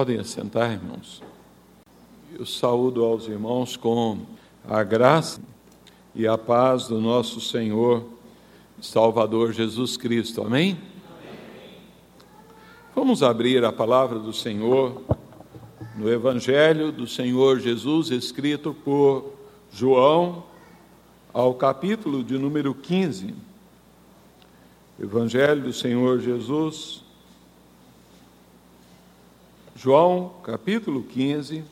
Podem assentar, irmãos. Eu saúdo aos irmãos com a graça e a paz do nosso Senhor Salvador Jesus Cristo. Amém? Vamos abrir a palavra do Senhor no Evangelho do Senhor Jesus, escrito por João, ao capítulo de número 15. Evangelho do Senhor Jesus, João, capítulo 15.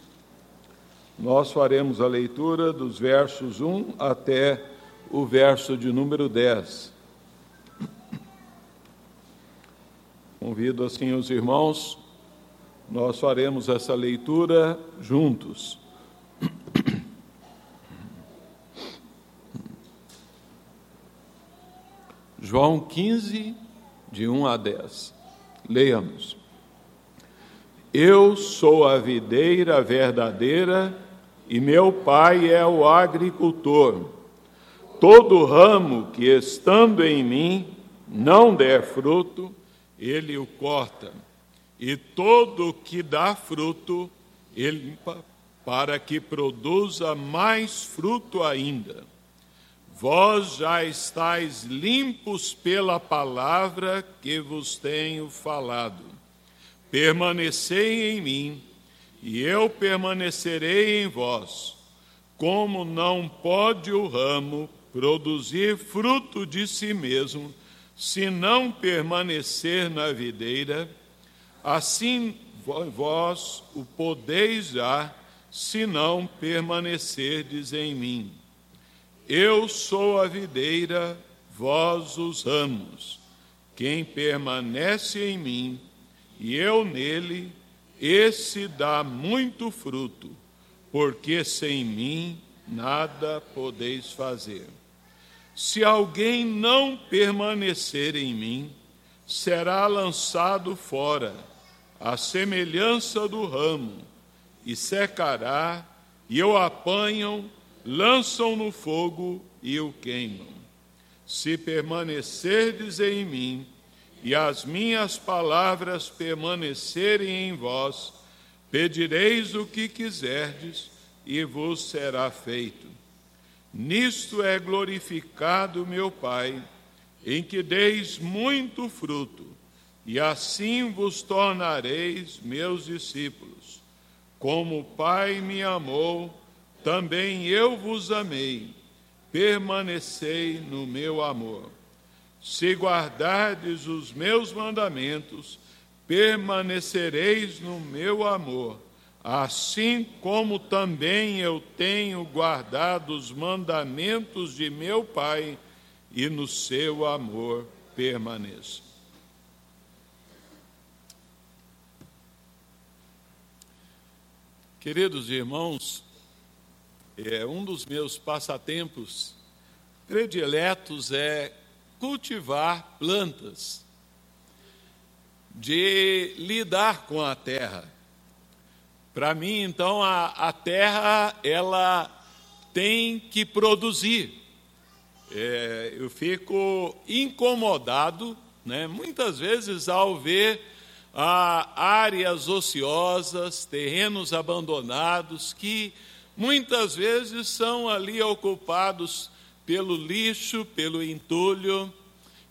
Nós faremos a leitura dos versos 1 até o verso de número 10. Convido assim os irmãos, nós faremos essa leitura juntos. João 15, de 1 a 10. Leiamos. Eu sou a videira verdadeira e meu pai é o agricultor. Todo ramo que estando em mim não der fruto, ele o corta, e todo que dá fruto, ele limpa, para que produza mais fruto ainda. Vós já estáis limpos pela palavra que vos tenho falado. Permanecei em mim, e eu permanecerei em vós. Como não pode o ramo produzir fruto de si mesmo, se não permanecer na videira, assim vós o podeis já, se não permanecerdes em mim. Eu sou a videira, vós os ramos. Quem permanece em mim e eu nele, esse dá muito fruto, porque sem mim nada podeis fazer. Se alguém não permanecer em mim, será lançado fora, à semelhança do ramo, e secará, e o apanham lançam no fogo e o queimam. Se permanecerdes em mim e as minhas palavras permanecerem em vós, pedireis o que quiserdes e vos será feito. Nisto é glorificado meu Pai, em que deis muito fruto, e assim vos tornareis meus discípulos. Como o Pai me amou, também eu vos amei, permanecei no meu amor. Se guardardes os meus mandamentos, permanecereis no meu amor, assim como também eu tenho guardado os mandamentos de meu Pai, e no seu amor permaneço. Queridos irmãos, é, um dos meus passatempos prediletos é cultivar plantas, de lidar com a terra. Para mim, então, a, a, terra ela tem que produzir. É, eu fico incomodado, né, muitas vezes, ao ver ah, áreas ociosas, terrenos abandonados que muitas vezes são ali ocupados pelo lixo, pelo entulho,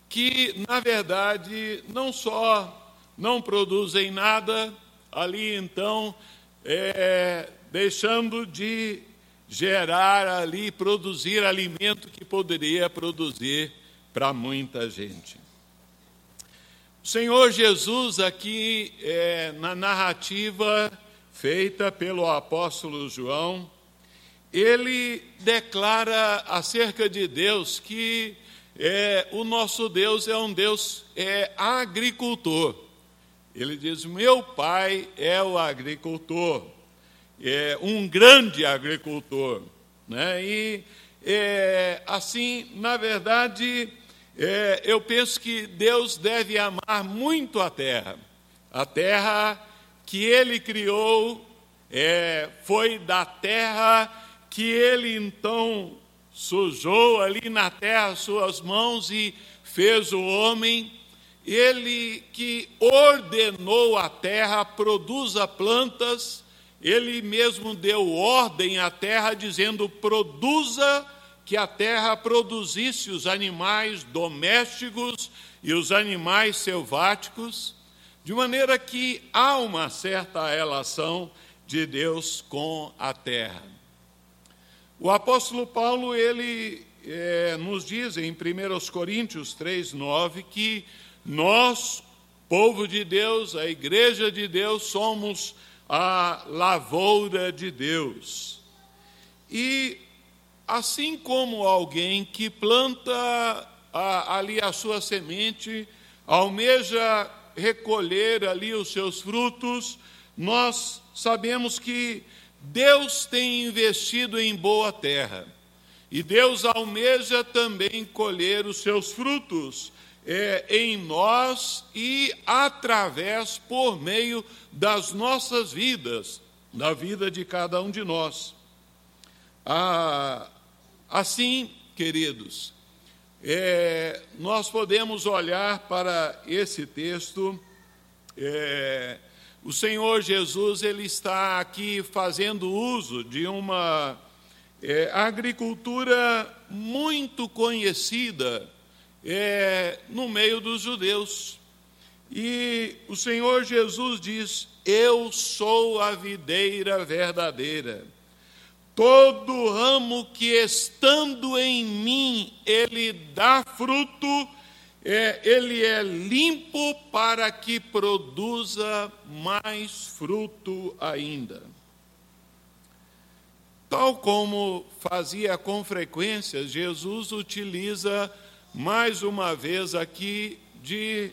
que na verdade não só não produzem nada, ali então é, deixando de gerar ali, produzir alimento que poderia produzir para muita gente. O Senhor Jesus, aqui é, na narrativa feita pelo apóstolo João, ele declara acerca de Deus que é, o nosso Deus é um Deus é, agricultor. Ele diz: Meu pai é o agricultor, é um grande agricultor. Né? E é, assim, na verdade, é, eu penso que Deus deve amar muito a terra. A terra que ele criou é, foi da terra que ele então sujou ali na terra suas mãos e fez o homem. ele que ordenou a terra produza plantas, ele mesmo deu ordem à terra, dizendo: produza, que a terra produzisse os animais domésticos e os animais selváticos, de maneira que há uma certa relação de Deus com a terra. O apóstolo Paulo, ele é, nos diz em 1 Coríntios 3, 9, que nós, povo de Deus, a igreja de Deus, somos a lavoura de Deus. E assim como alguém que planta a, ali a sua semente, almeja recolher ali os seus frutos, nós sabemos que Deus tem investido em boa terra e Deus almeja também colher os seus frutos é, em nós e através, por meio das nossas vidas, da vida de cada um de nós. Ah, assim, queridos, é, nós podemos olhar para esse texto. É, o Senhor Jesus ele está aqui fazendo uso de uma é, agricultura muito conhecida é, no meio dos judeus. E o Senhor Jesus diz: Eu sou a videira verdadeira. Todo ramo que estando em mim ele dá fruto, é, ele é limpo para que produza mais fruto ainda. Tal como fazia com frequência, Jesus utiliza mais uma vez aqui de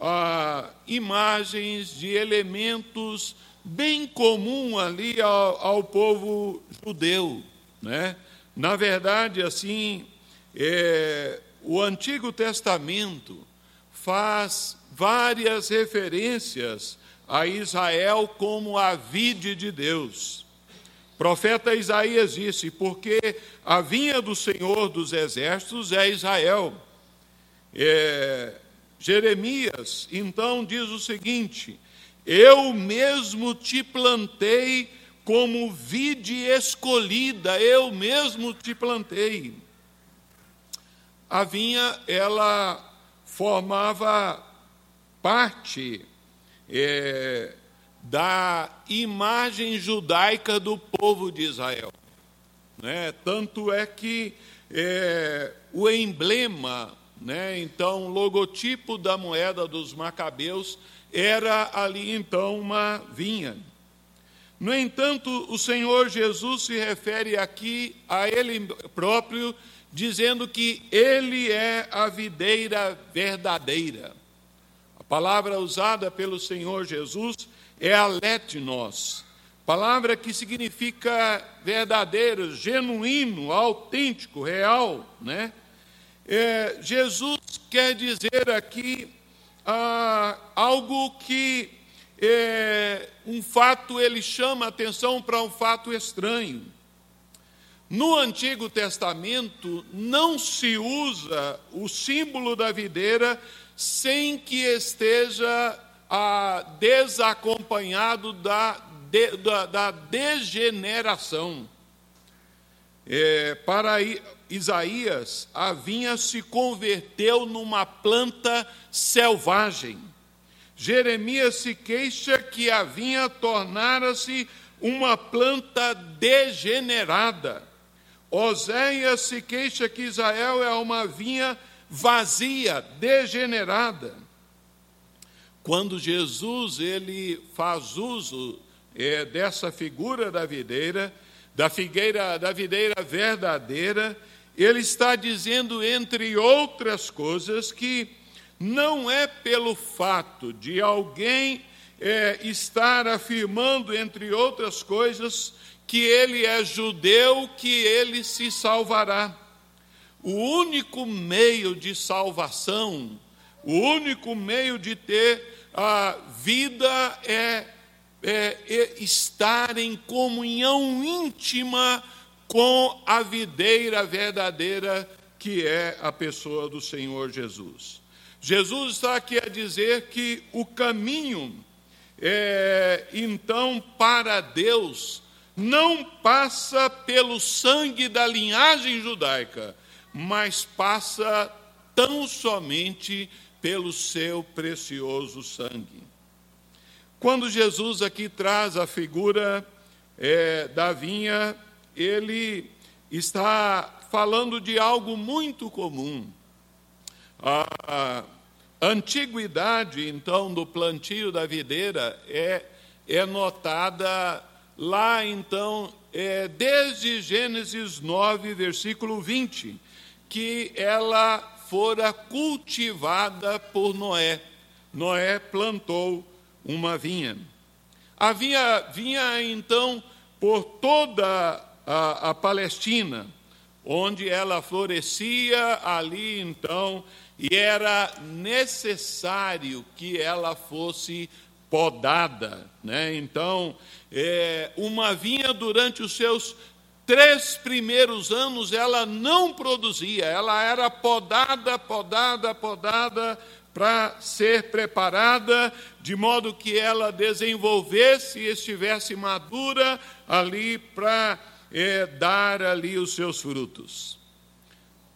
ah, imagens, de elementos bem comum ali ao, ao povo judeu, né? Na verdade, assim, é, o Antigo Testamento faz várias referências a Israel como a vide de Deus. O profeta Isaías disse: Porque a vinha do Senhor dos Exércitos é Israel. É, Jeremias, então, diz o seguinte: Eu mesmo te plantei como vide escolhida, eu mesmo te plantei a vinha ela formava parte é, da imagem judaica do povo de Israel. Né? Tanto é que é, o emblema, né? então, o logotipo da moeda dos macabeus era ali então uma vinha. No entanto, o Senhor Jesus se refere aqui a Ele próprio dizendo que ele é a videira verdadeira. A palavra usada pelo Senhor Jesus é aletnos, palavra que significa verdadeiro, genuíno, autêntico, real, né? É, Jesus quer dizer aqui ah, algo que é, um fato ele chama atenção para um fato estranho. No Antigo Testamento não se usa o símbolo da videira sem que esteja ah, desacompanhado da, de, da, da degeneração. É, para Isaías, a vinha se converteu numa planta selvagem. Jeremias se queixa que a vinha tornara-se uma planta degenerada. Oséias se queixa que Israel é uma vinha vazia, degenerada. Quando Jesus ele faz uso é, dessa figura da videira, da figueira, da videira verdadeira, ele está dizendo, entre outras coisas, que não é pelo fato de alguém é, estar afirmando, entre outras coisas, que ele é judeu, que ele se salvará. O único meio de salvação, o único meio de ter a vida é, é, é estar em comunhão íntima com a videira verdadeira que é a pessoa do Senhor Jesus. Jesus está aqui a dizer que o caminho, é, então, para Deus, não passa pelo sangue da linhagem judaica, mas passa tão somente pelo seu precioso sangue. Quando Jesus aqui traz a figura é, da vinha, ele está falando de algo muito comum. A antiguidade, então, do plantio da videira é, é notada lá, então, é, desde Gênesis 9, versículo 20, que ela fora cultivada por Noé. Noé plantou uma vinha. Havia vinha então por toda a, a Palestina, onde ela florescia ali então, e era necessário que ela fosse podada. Né? Então, é, uma vinha durante os seus três primeiros anos ela não produzia, ela era podada, podada, podada para ser preparada de modo que ela desenvolvesse e estivesse madura ali para é, dar ali os seus frutos.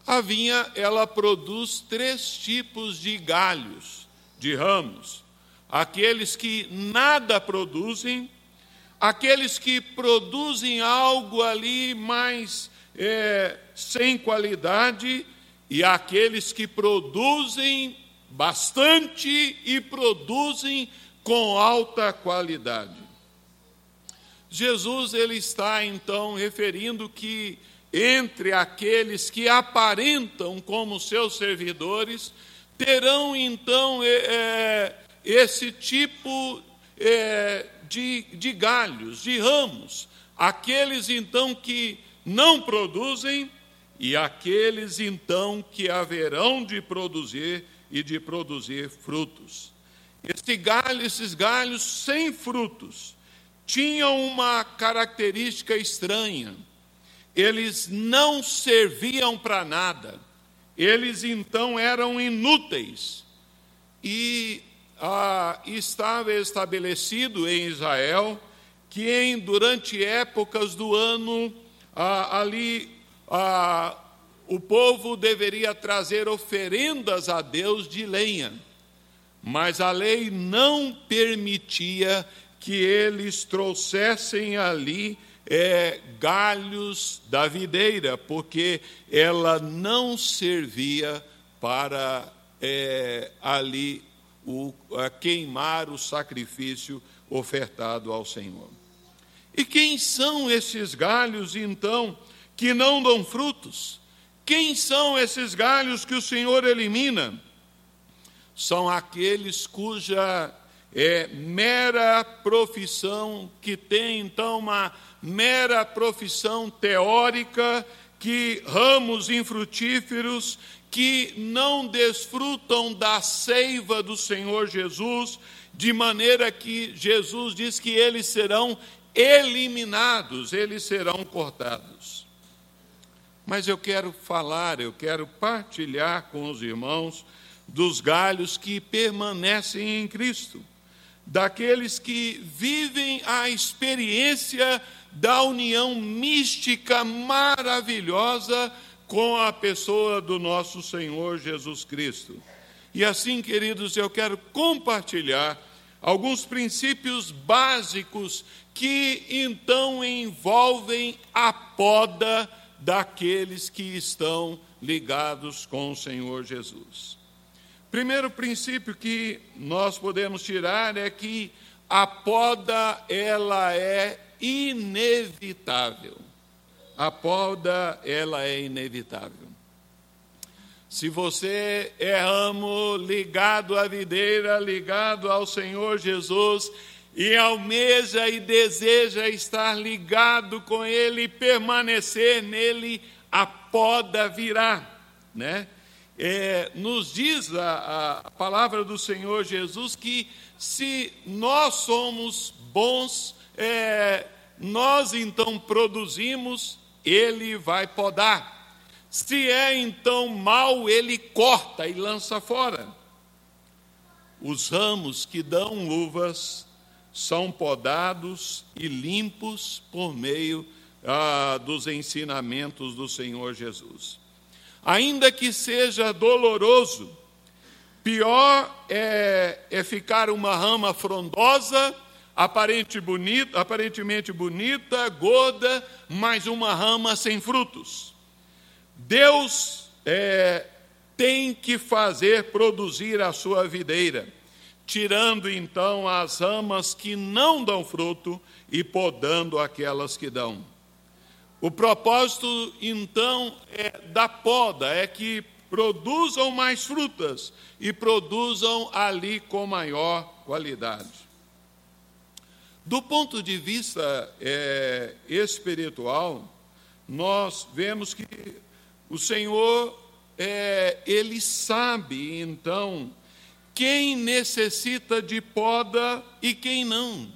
A vinha ela produz três tipos de galhos, de ramos: aqueles que nada produzem, aqueles que produzem algo ali mais é, sem qualidade e aqueles que produzem bastante e produzem com alta qualidade. Jesus ele está então referindo que entre aqueles que aparentam como seus servidores terão então é, é esse tipo é, de, de galhos, de ramos, aqueles então que não produzem e aqueles então que haverão de produzir e de produzir frutos. Este galho, esses galhos sem frutos tinham uma característica estranha. Eles não serviam para nada. Eles então eram inúteis. E ah, estava estabelecido em Israel que em, durante épocas do ano ah, ali ah, o povo deveria trazer oferendas a Deus de lenha, mas a lei não permitia que eles trouxessem ali é, galhos da videira, porque ela não servia para é, ali o, queimar o sacrifício ofertado ao Senhor. E quem são esses galhos, então, que não dão frutos? Quem são esses galhos que o Senhor elimina? São aqueles cuja é, mera profissão, que tem então uma mera profissão teórica, que ramos infrutíferos, que não desfrutam da seiva do Senhor Jesus, de maneira que Jesus diz que eles serão eliminados, eles serão cortados. Mas eu quero falar, eu quero partilhar com os irmãos dos galhos que permanecem em Cristo, daqueles que vivem a experiência da união mística maravilhosa com a pessoa do nosso Senhor Jesus Cristo. E assim, queridos, eu quero compartilhar alguns princípios básicos que então envolvem a poda daqueles que estão ligados com o Senhor Jesus. Primeiro princípio que nós podemos tirar é que a poda ela é inevitável a poda ela é inevitável. Se você é ramo ligado à videira, ligado ao Senhor Jesus, e almeja e deseja estar ligado com Ele permanecer nele, a poda virá, né? É, nos diz a, a palavra do Senhor Jesus que se nós somos bons, é, nós então produzimos ele vai podar. Se é então mal, ele corta e lança fora. os ramos que dão uvas são podados e limpos por meio ah, dos ensinamentos do Senhor Jesus. Ainda que seja doloroso, pior é, é ficar uma rama frondosa, aparente bonita, aparentemente bonita, gorda, mas uma rama sem frutos. Deus é, tem que fazer produzir a sua videira, tirando então as ramas que não dão fruto e podando aquelas que dão. O propósito então é da poda é que produzam mais frutas e produzam ali com maior qualidade. Do ponto de vista é, espiritual, nós vemos que o Senhor é, ele sabe, então, quem necessita de poda e quem não.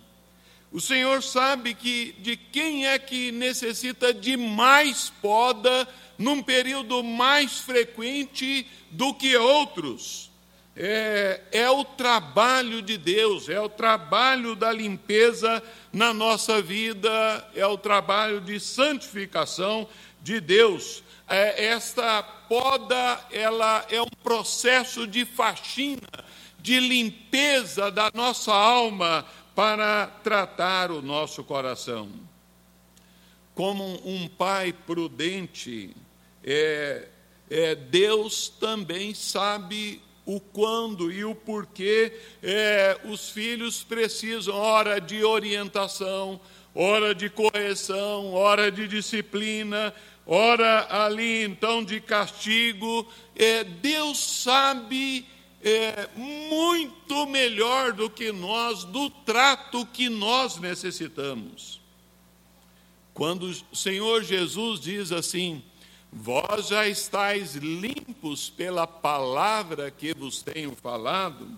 O Senhor sabe que de quem é que necessita de mais poda num período mais frequente do que outros. É, é, o trabalho de Deus, é o trabalho da limpeza na nossa vida, é o trabalho de santificação de Deus é, esta poda ela é um processo de faxina, de limpeza da nossa alma para tratar o nosso coração. Como um pai prudente, é, é, Deus também sabe o quando e o porquê é, os filhos precisam, hora de orientação, hora de correção, hora de disciplina, ora ali então de castigo. É, Deus sabe é, muito melhor do que nós do trato que nós necessitamos. Quando o Senhor Jesus diz assim: Vós já estáis limpos pela palavra que vos tenho falado,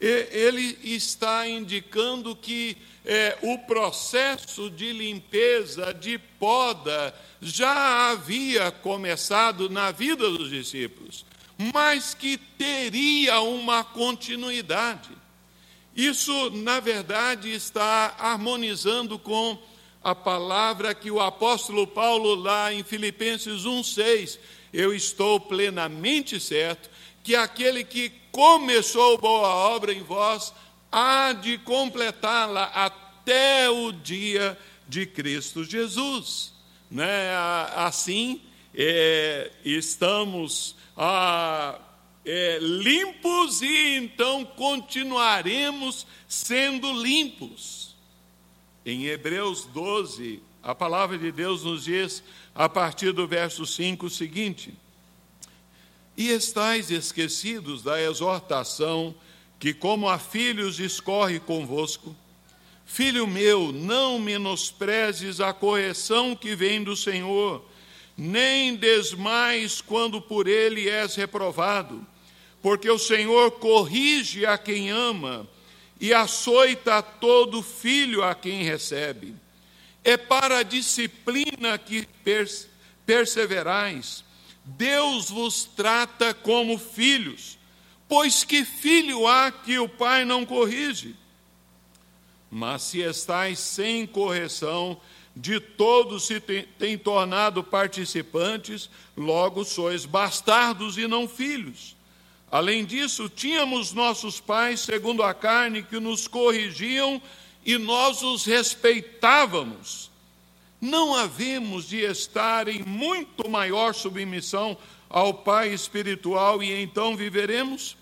ele está indicando que é, o processo de limpeza, de poda, já havia começado na vida dos discípulos, mas que teria uma continuidade. Isso, na verdade, está harmonizando com a palavra que o apóstolo Paulo, lá em Filipenses 1,6, eu estou plenamente certo que aquele que começou boa obra em vós há de completá-la até o dia de Cristo Jesus. Né? Assim, é, estamos é, limpos e então continuaremos sendo limpos. Em Hebreus 12, a palavra de Deus nos diz, a partir do verso 5, o seguinte: E estáis esquecidos da exortação que, como a filhos, discorre convosco Filho meu, não menosprezes a correção que vem do Senhor, nem desmais quando por ele és reprovado, porque o Senhor corrige a quem ama e açoita todo filho a quem recebe. É para a disciplina que perseverais. Deus vos trata como filhos, pois que filho há que o pai não corrige? Mas se estáis sem correção, de todos se tem, tem tornado participantes, logo sois bastardos e não filhos. Além disso, tínhamos nossos pais, segundo a carne, que nos corrigiam e nós os respeitávamos. Não havemos de estar em muito maior submissão ao Pai espiritual e então viveremos?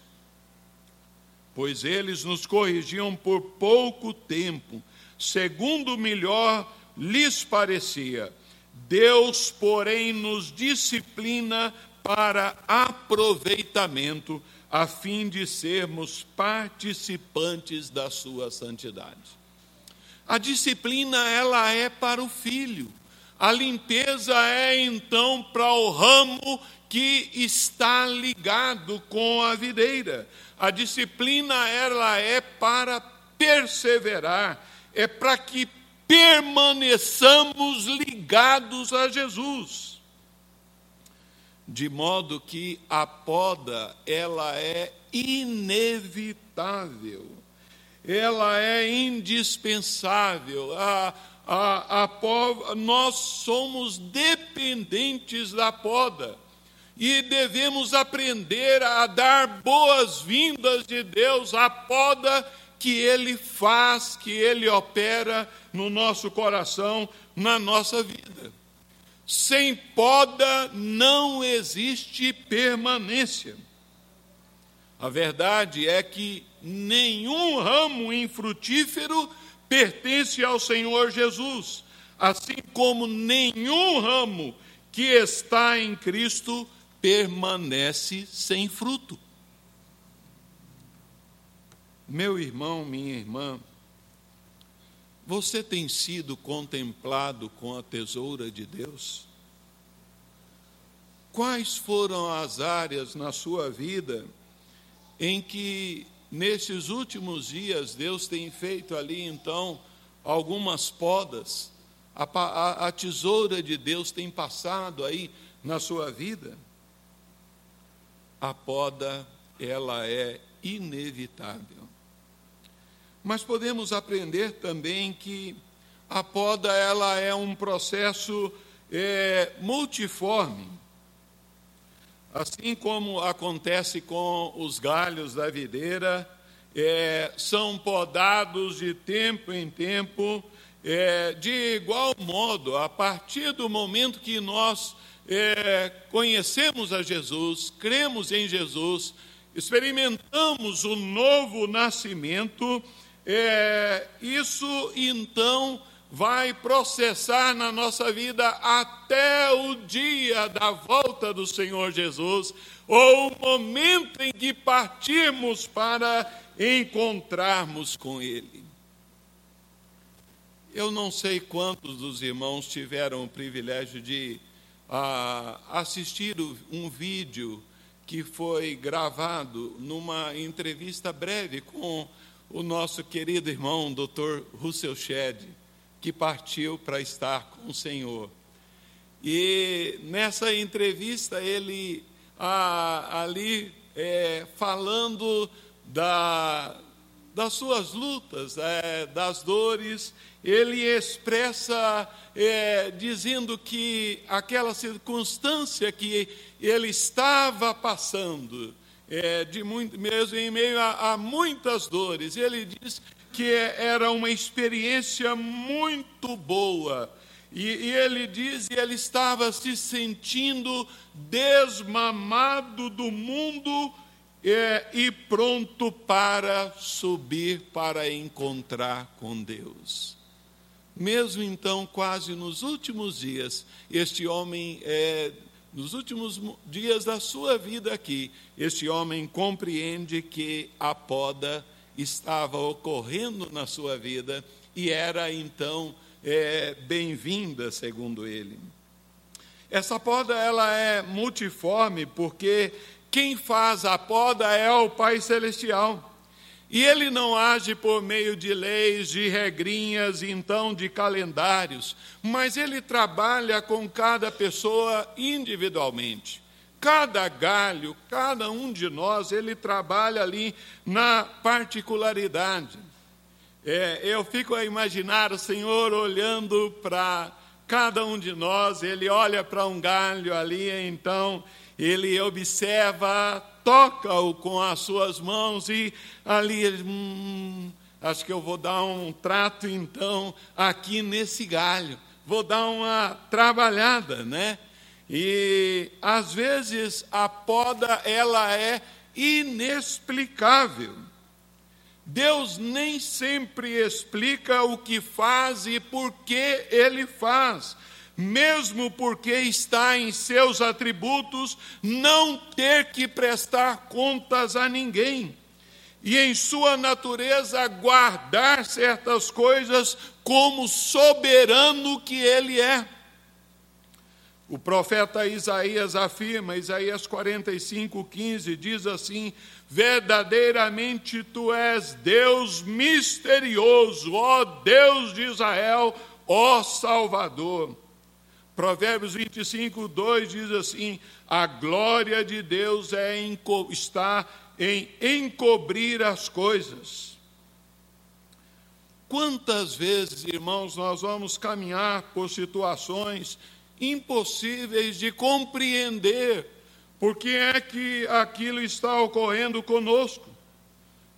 pois eles nos corrigiam por pouco tempo, segundo melhor lhes parecia. Deus, porém, nos disciplina para aproveitamento, a fim de sermos participantes da sua santidade. A disciplina ela é para o filho. A limpeza é então para o ramo que está ligado com a videira. A disciplina ela é para perseverar, é para que permaneçamos ligados a Jesus. De modo que a poda ela é inevitável, ela é indispensável. A, a, a nós somos dependentes da poda e devemos aprender a dar boas-vindas de Deus à poda que Ele faz, que Ele opera no nosso coração, na nossa vida. Sem poda não existe permanência. A verdade é que nenhum ramo infrutífero pertence ao Senhor Jesus, assim como nenhum ramo que está em Cristo permanece sem fruto. Meu irmão, minha irmã, você tem sido contemplado com a tesoura de Deus? Quais foram as áreas na sua vida em que, nesses últimos dias, Deus tem feito ali, então, algumas podas? A, a, a tesoura de Deus tem passado aí na sua vida? A poda, ela é inevitável. Mas podemos aprender também que a poda ela é um processo é, multiforme. Assim como acontece com os galhos da videira, é, são podados de tempo em tempo, é, de igual modo, a partir do momento que nós é, conhecemos a Jesus, cremos em Jesus, experimentamos o novo nascimento, é, isso então vai processar na nossa vida até o dia da volta do Senhor Jesus, ou o momento em que partirmos para encontrarmos com Ele. Eu não sei quantos dos irmãos tiveram o privilégio de ah, assistir um vídeo que foi gravado numa entrevista breve com o nosso querido irmão, Dr. Russell Shedd, que partiu para estar com o Senhor. E nessa entrevista, ele ah, ali é, falando da, das suas lutas, é, das dores, ele expressa é, dizendo que aquela circunstância que ele estava passando, é, de muito, mesmo em meio a, a muitas dores. Ele diz que era uma experiência muito boa. E, e, ele diz que ele estava se sentindo desmamado do mundo é, e pronto para subir para encontrar com Deus. Mesmo então, quase nos últimos dias, este homem é, nos últimos dias da sua vida aqui, este homem compreende que a poda estava ocorrendo na sua vida e era então é, bem-vinda, segundo ele. Essa poda ela é multiforme porque quem faz a poda é o Pai Celestial. E ele não age por meio de leis, de regrinhas, então de calendários, mas ele trabalha com cada pessoa individualmente. Cada galho, cada um de nós, ele trabalha ali na particularidade. É, eu fico a imaginar o Senhor olhando para cada um de nós, ele olha para um galho ali, então ele observa toca-o com as suas mãos e ali ele, hum, acho que eu vou dar um trato então aqui nesse galho, vou dar uma trabalhada, né? E às vezes a poda ela é inexplicável. Deus nem sempre explica o que faz e por que ele faz mesmo porque está em seus atributos não ter que prestar contas a ninguém, e em sua natureza guardar certas coisas como soberano que ele é. O profeta Isaías afirma, Isaías 45, 15, diz assim: Verdadeiramente tu és Deus misterioso, ó Deus de Israel, ó Salvador. Provérbios 25, 2 diz assim: A glória de Deus é está em encobrir as coisas. Quantas vezes, irmãos, nós vamos caminhar por situações impossíveis de compreender por que é que aquilo está ocorrendo conosco?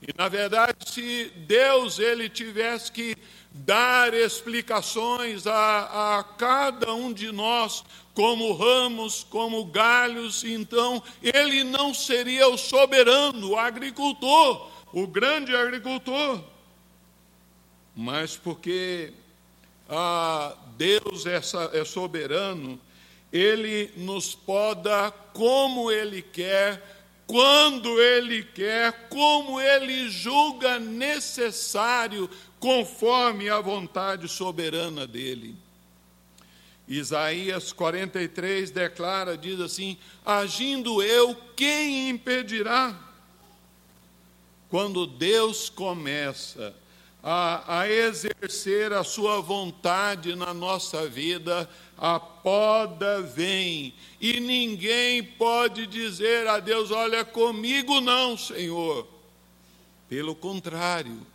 E na verdade, se Deus ele tivesse que dar explicações a, a cada um de nós, como ramos, como galhos, então ele não seria o soberano, o agricultor, o grande agricultor. Mas porque ah, Deus é, é soberano, ele nos poda como ele quer, quando ele quer, como ele julga necessário, conforme a vontade soberana dele. Isaías 43 declara, diz assim: Agindo eu, quem impedirá? Quando Deus começa a, a exercer a sua vontade na nossa vida, a poda vem, e ninguém pode dizer a Deus: Olha, comigo não, Senhor. Pelo contrário,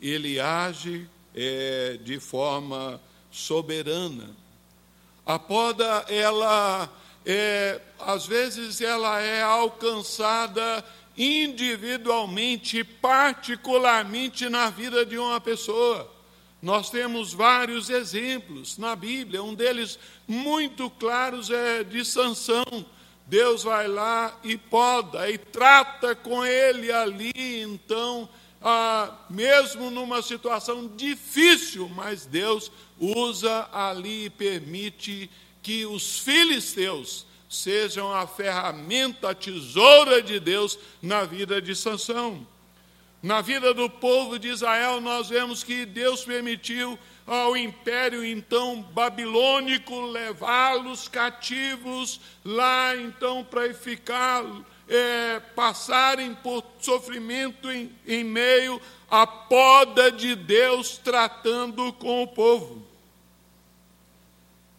ele age é, de forma soberana. A poda, ela, é, às vezes, ela é alcançada individualmente, particularmente na vida de uma pessoa. Nós temos vários exemplos na Bíblia, um deles muito claros é de Sansão. Deus vai lá e poda e trata com ele ali, então, ah, mesmo numa situação difícil, mas Deus usa ali e permite que os filisteus sejam a ferramenta, a tesoura de Deus na vida de Sansão. Na vida do povo de Israel, nós vemos que Deus permitiu ao império então babilônico levá-los cativos lá então para ficar é, passarem por sofrimento em, em meio à poda de Deus tratando com o povo.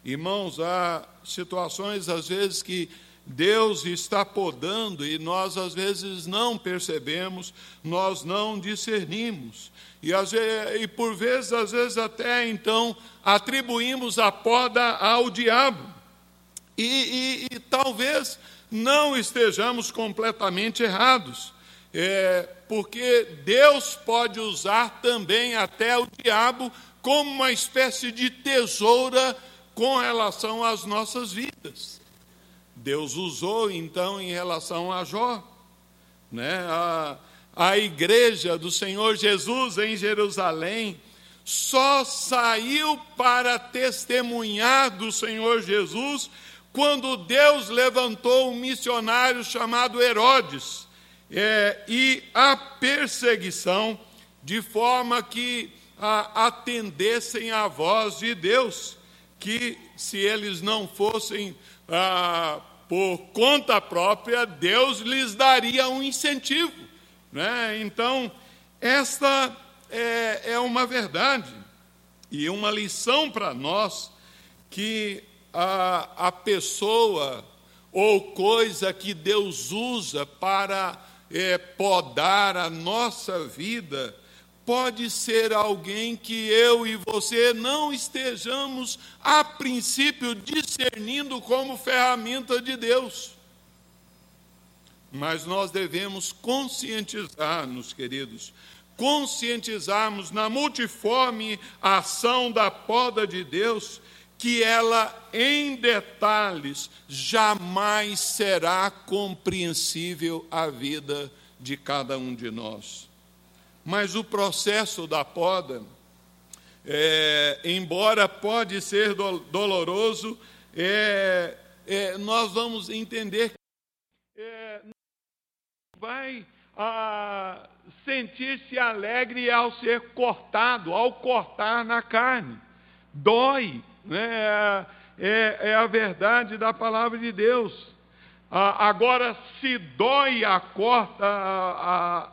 Irmãos, há situações às vezes que Deus está podando e nós às vezes não percebemos, nós não discernimos. E, vezes, e por vezes, às vezes até então, atribuímos a poda ao diabo. E, e, e talvez não estejamos completamente errados. É, porque Deus pode usar também até o diabo como uma espécie de tesoura com relação às nossas vidas. Deus usou então em relação a Jó, né? A, a igreja do Senhor Jesus em Jerusalém só saiu para testemunhar do Senhor Jesus quando Deus levantou um missionário chamado Herodes é, e a perseguição de forma que a, atendessem à voz de Deus, que se eles não fossem ah, por conta própria, Deus lhes daria um incentivo. Né? Então, esta é, é uma verdade e uma lição para nós que a, a pessoa ou coisa que Deus usa para é, podar a nossa vida pode ser alguém que eu e você não estejamos, a princípio, discernindo como ferramenta de Deus. Mas nós devemos conscientizar-nos, queridos, conscientizarmos na multiforme ação da poda de Deus, que ela, em detalhes, jamais será compreensível à vida de cada um de nós. Mas o processo da poda, é, embora pode ser do, doloroso, é, é, nós vamos entender que é, vai sentir-se alegre ao ser cortado, ao cortar na carne. Dói, né? é, é a verdade da palavra de Deus. Ah, agora, se dói a corta, a,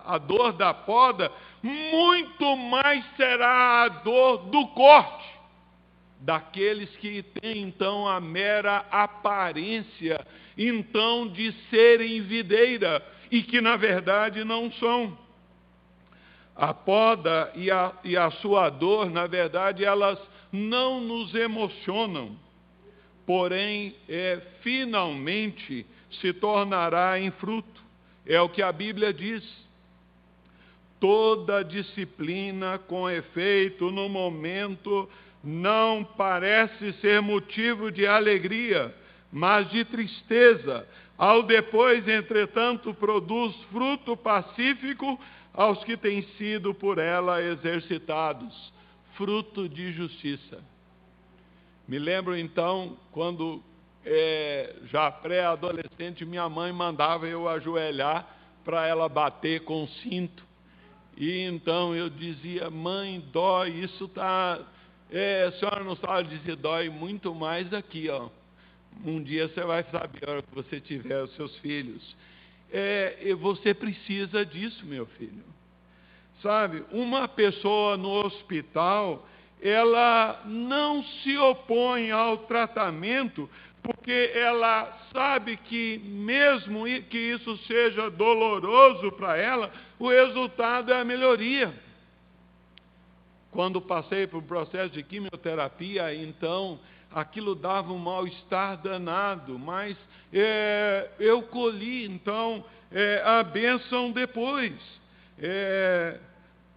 a, a dor da poda, muito mais será a dor do corte, daqueles que têm então a mera aparência, então de serem videira, e que na verdade não são. A poda e a, e a sua dor, na verdade, elas não nos emocionam, porém, é, finalmente se tornará em fruto. É o que a Bíblia diz. Toda disciplina com efeito no momento não parece ser motivo de alegria, mas de tristeza. Ao depois, entretanto, produz fruto pacífico aos que têm sido por ela exercitados, fruto de justiça. Me lembro então, quando é, já pré-adolescente, minha mãe mandava eu ajoelhar para ela bater com o cinto. E então eu dizia, mãe, dói, isso está é, a senhora não sabe dizer, dói muito mais aqui, ó. Um dia você vai saber, a hora que você tiver os seus filhos. É, você precisa disso, meu filho. Sabe, uma pessoa no hospital, ela não se opõe ao tratamento, porque ela sabe que, mesmo que isso seja doloroso para ela, o resultado é a melhoria. Quando passei por um processo de quimioterapia, então aquilo dava um mal-estar danado, mas é, eu colhi então é, a bênção depois. É,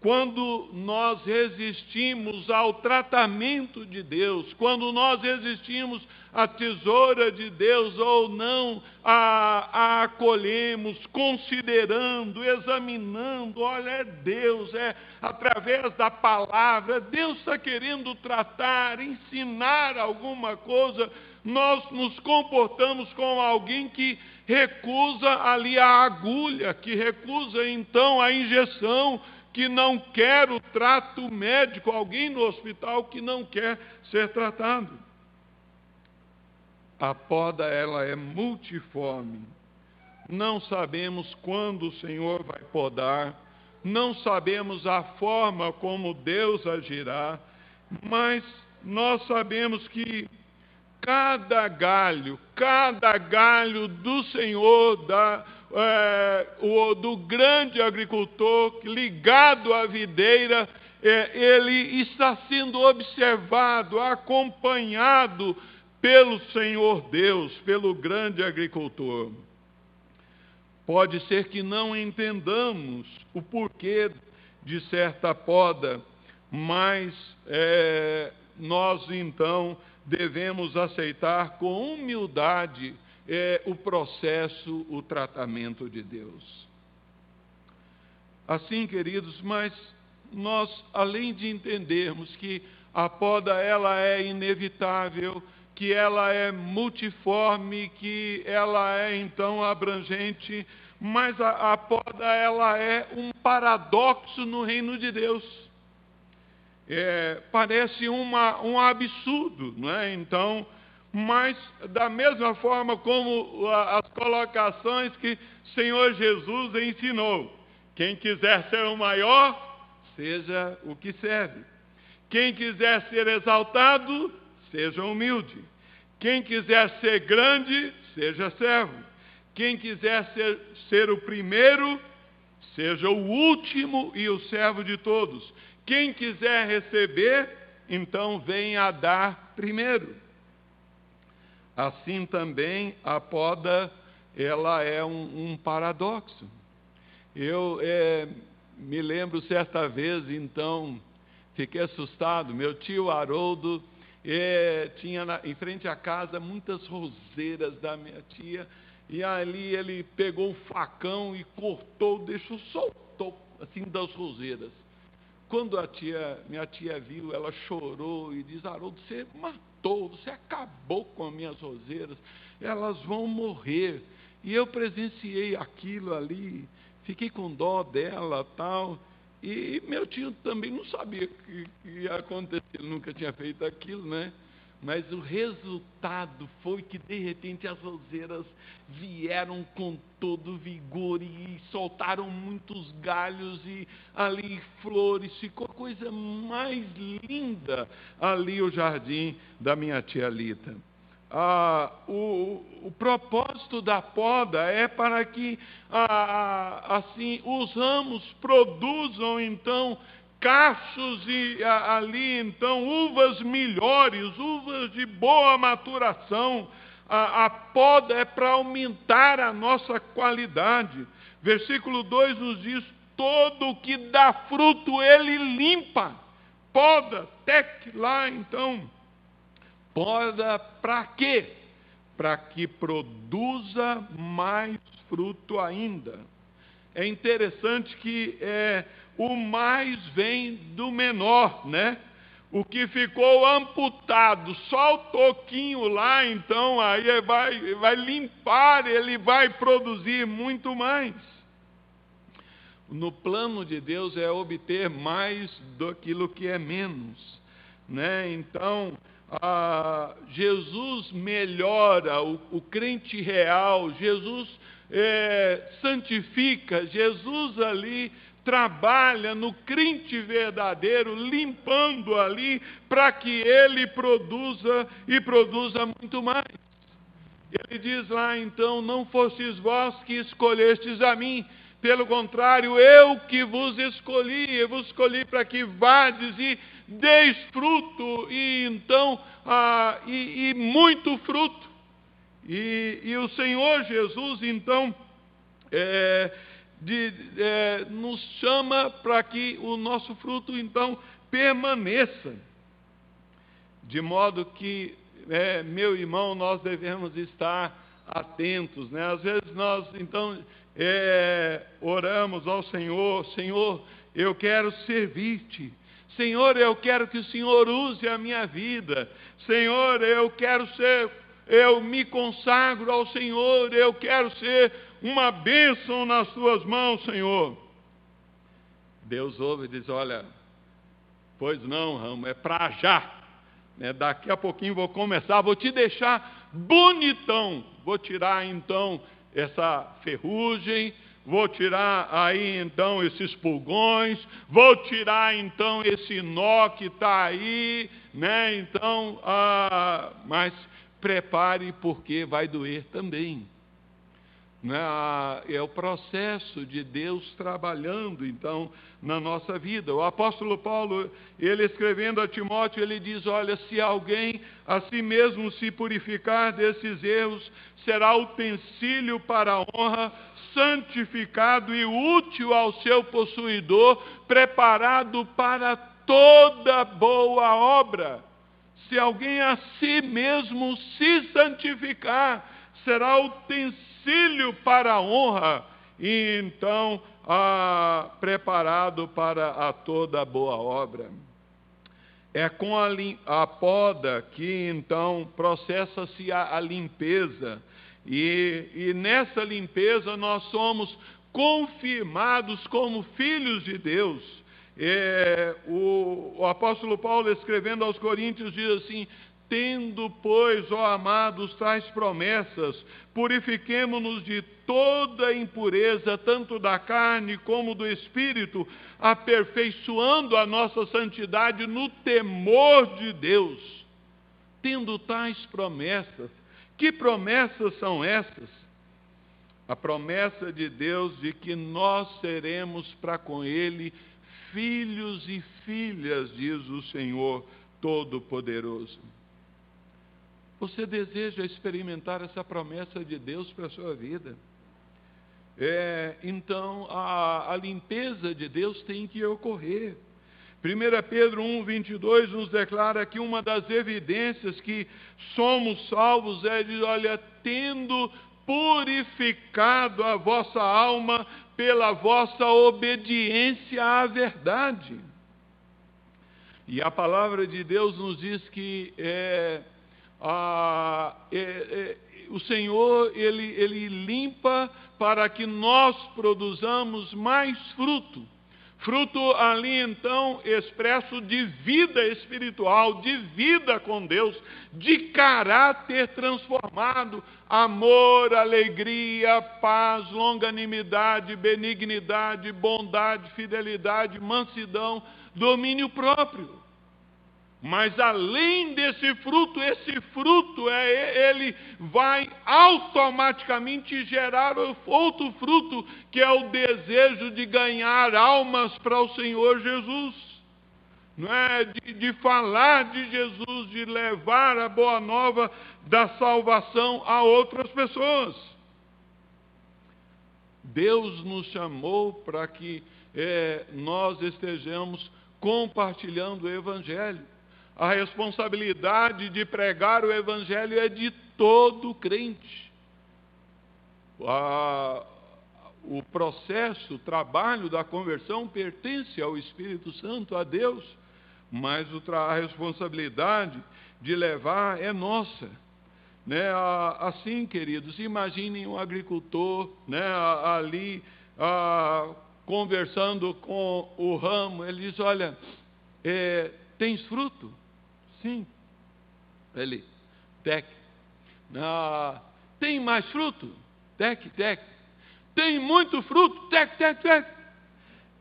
quando nós resistimos ao tratamento de Deus, quando nós resistimos à tesoura de Deus ou não a, a acolhemos, considerando, examinando, olha, é Deus, é através da palavra, Deus está querendo tratar, ensinar alguma coisa, nós nos comportamos como alguém que recusa ali a agulha, que recusa então a injeção, que não quer o trato médico, alguém no hospital que não quer ser tratado. A poda ela é multiforme. Não sabemos quando o Senhor vai podar, não sabemos a forma como Deus agirá, mas nós sabemos que cada galho, cada galho do Senhor, da, é, o, do grande agricultor ligado à videira, é, ele está sendo observado, acompanhado pelo Senhor Deus, pelo grande agricultor. Pode ser que não entendamos o porquê de certa poda, mas é, nós então devemos aceitar com humildade é, o processo, o tratamento de Deus. Assim, queridos, mas nós, além de entendermos que a poda ela é inevitável, que ela é multiforme, que ela é então abrangente, mas a, a poda ela é um paradoxo no reino de Deus. É, parece uma, um absurdo, não é? Então, mas da mesma forma como as colocações que Senhor Jesus ensinou. Quem quiser ser o maior, seja o que serve. Quem quiser ser exaltado, seja humilde. Quem quiser ser grande, seja servo. Quem quiser ser, ser o primeiro, seja o último e o servo de todos. Quem quiser receber, então venha a dar primeiro. Assim também a poda, ela é um, um paradoxo. Eu é, me lembro certa vez, então, fiquei assustado. Meu tio Haroldo é, tinha na, em frente à casa muitas roseiras da minha tia, e ali ele pegou um facão e cortou, deixou, soltou, assim, das roseiras. Quando a tia, minha tia viu, ela chorou e diz: Haroldo, você matou, você acabou com as minhas roseiras, elas vão morrer. E eu presenciei aquilo ali, fiquei com dó dela tal. E meu tio também não sabia que, que ia acontecer, ele nunca tinha feito aquilo, né? mas o resultado foi que de repente as roseiras vieram com todo vigor e soltaram muitos galhos e ali flores, ficou a coisa mais linda ali o jardim da minha tia Lita. Ah, o, o, propósito da poda é para que ah, assim os ramos produzam então cachos e ali então uvas melhores, uvas de boa maturação. A, a poda é para aumentar a nossa qualidade. Versículo 2 nos diz: todo que dá fruto ele limpa. Poda, tec lá então. Poda para quê? Para que produza mais fruto ainda. É interessante que é, o mais vem do menor, né? O que ficou amputado, só o toquinho lá, então aí vai, vai limpar, ele vai produzir muito mais. No plano de Deus é obter mais do que é menos, né? Então, Jesus melhora o, o, crente real, Jesus é, santifica, Jesus ali trabalha no crente verdadeiro, limpando ali, para que ele produza e produza muito mais. Ele diz lá então: Não fostes vós que escolhestes a mim, pelo contrário, eu que vos escolhi, eu vos escolhi para que vades e deis fruto, e então, ah, e, e, muito fruto. E, e, o Senhor Jesus, então, é, de, é, nos chama para que o nosso fruto então permaneça. De modo que, é, meu irmão, nós devemos estar atentos. Né? Às vezes nós então é, oramos ao Senhor, Senhor, eu quero servir-te. Senhor, eu quero que o Senhor use a minha vida. Senhor, eu quero ser, eu me consagro ao Senhor, eu quero ser uma bênção nas tuas mãos, Senhor. Deus ouve e diz: Olha, pois não, Ramo, é para já. Né? Daqui a pouquinho vou começar, vou te deixar bonitão. Vou tirar então essa ferrugem, vou tirar aí então esses pulgões, vou tirar então esse nó que está aí, né? Então, ah, mas prepare porque vai doer também. Né? É o processo de Deus trabalhando, então, na nossa vida. O apóstolo Paulo, ele escrevendo a Timóteo, ele diz: Olha, se alguém a si mesmo se purificar desses erros, será utensílio para a honra, santificado e útil ao seu possuidor, preparado para toda boa obra. Se alguém a si mesmo se santificar, será utensílio auxílio para a honra, e então ah, preparado para a toda boa obra. É com a, a poda que então processa-se a, a, limpeza, e, e nessa limpeza nós somos confirmados como filhos de Deus. É, o, o, apóstolo Paulo, escrevendo aos Coríntios, diz assim: Tendo, pois, ó amados, tais promessas, purifiquemo-nos de toda impureza, tanto da carne como do espírito, aperfeiçoando a nossa santidade no temor de Deus. Tendo tais promessas, que promessas são essas? A promessa de Deus de que nós seremos para com Ele filhos e filhas, diz o Senhor Todo-Poderoso. Você deseja experimentar essa promessa de Deus para a sua vida? É, então, a, a limpeza de Deus tem que ocorrer. 1 Pedro 1, 22 nos declara que uma das evidências que somos salvos é de, olha, tendo purificado a vossa alma pela vossa obediência à verdade. E a palavra de Deus nos diz que é, ah, é, é, o Senhor ele, ele limpa para que nós produzamos mais fruto. Fruto ali então expresso de vida espiritual, de vida com Deus, de caráter transformado, amor, alegria, paz, longanimidade, benignidade, bondade, fidelidade, mansidão, domínio próprio. Mas além desse fruto, esse fruto é ele vai automaticamente gerar outro fruto, que é o desejo de ganhar almas para o Senhor Jesus. Não é de, de falar de Jesus, de levar a boa nova da salvação a outras pessoas. Deus nos chamou para que é, nós estejamos compartilhando o Evangelho a responsabilidade de pregar o Evangelho é de todo crente. O processo, o trabalho da conversão pertence ao Espírito Santo, a Deus, mas a responsabilidade de levar é nossa. Né? Assim, queridos, imaginem um agricultor né, ali conversando com o ramo, ele diz: Olha, é, tens fruto? Sim. Ele, tec. Ah, tem mais fruto? Tec, tec. Tem muito fruto? Tec, tec, tec.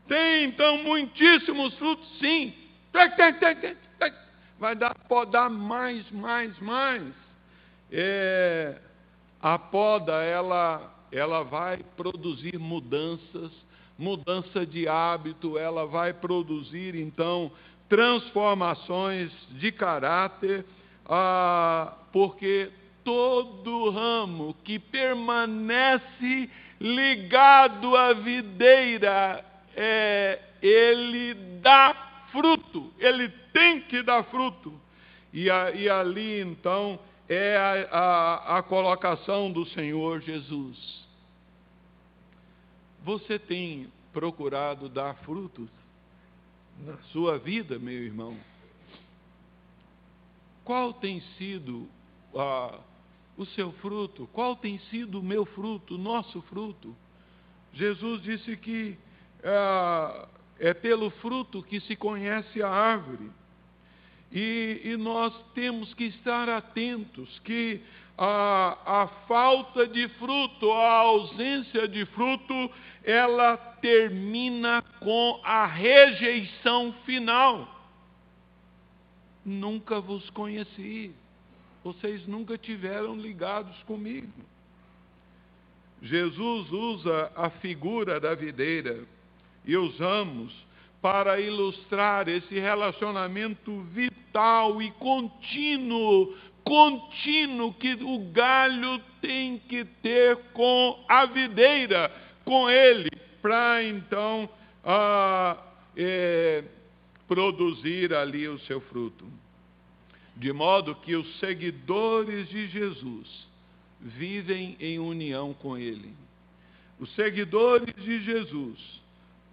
Tem então muitíssimos frutos? Sim. Tec, tec, tec, tec, tec. Vai dar, pode dar mais, mais, mais. É, a poda, ela, ela vai produzir mudanças, mudança de hábito, ela vai produzir então transformações de caráter, ah, porque todo ramo que permanece ligado à videira, é, ele dá fruto, ele tem que dar fruto. E, a, e ali então é a, a, a colocação do Senhor Jesus. Você tem procurado dar frutos? Na sua vida, meu irmão, qual tem sido ah, o seu fruto? Qual tem sido o meu fruto, o nosso fruto? Jesus disse que ah, é pelo fruto que se conhece a árvore. E, e nós temos que estar atentos que a, a falta de fruto, a ausência de fruto, ela termina com a rejeição final. Nunca vos conheci, vocês nunca tiveram ligados comigo. Jesus usa a figura da videira e os ramos para ilustrar esse relacionamento vital e contínuo contínuo que o galho tem que ter com a videira, com ele, para então ah, é, produzir ali o seu fruto. De modo que os seguidores de Jesus vivem em união com ele. Os seguidores de Jesus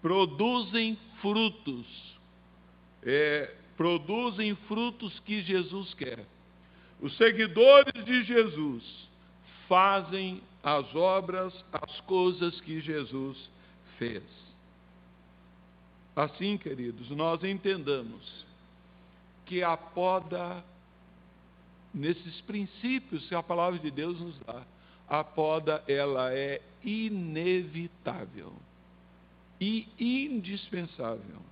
produzem frutos, é, produzem frutos que Jesus quer. Os seguidores de Jesus fazem as obras, as coisas que Jesus fez. Assim, queridos, nós entendamos que a poda, nesses princípios que a palavra de Deus nos dá, a poda ela é inevitável e indispensável.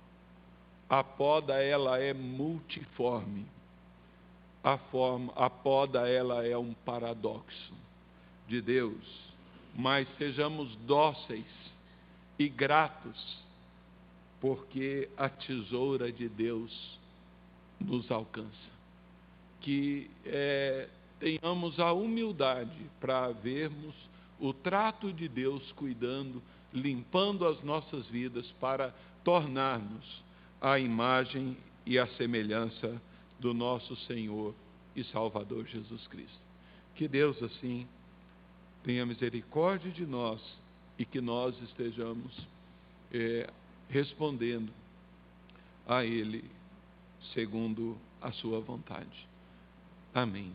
A poda ela é multiforme a, forma, a poda ela é um paradoxo de Deus, mas sejamos dóceis e gratos, porque a tesoura de Deus nos alcança. Que é, tenhamos a humildade para vermos o trato de Deus cuidando, limpando as nossas vidas para tornar-nos a imagem e a semelhança do nosso Senhor e Salvador Jesus Cristo. Que Deus, assim, tenha misericórdia de nós e que nós estejamos é, respondendo a Ele segundo a Sua vontade. Amém.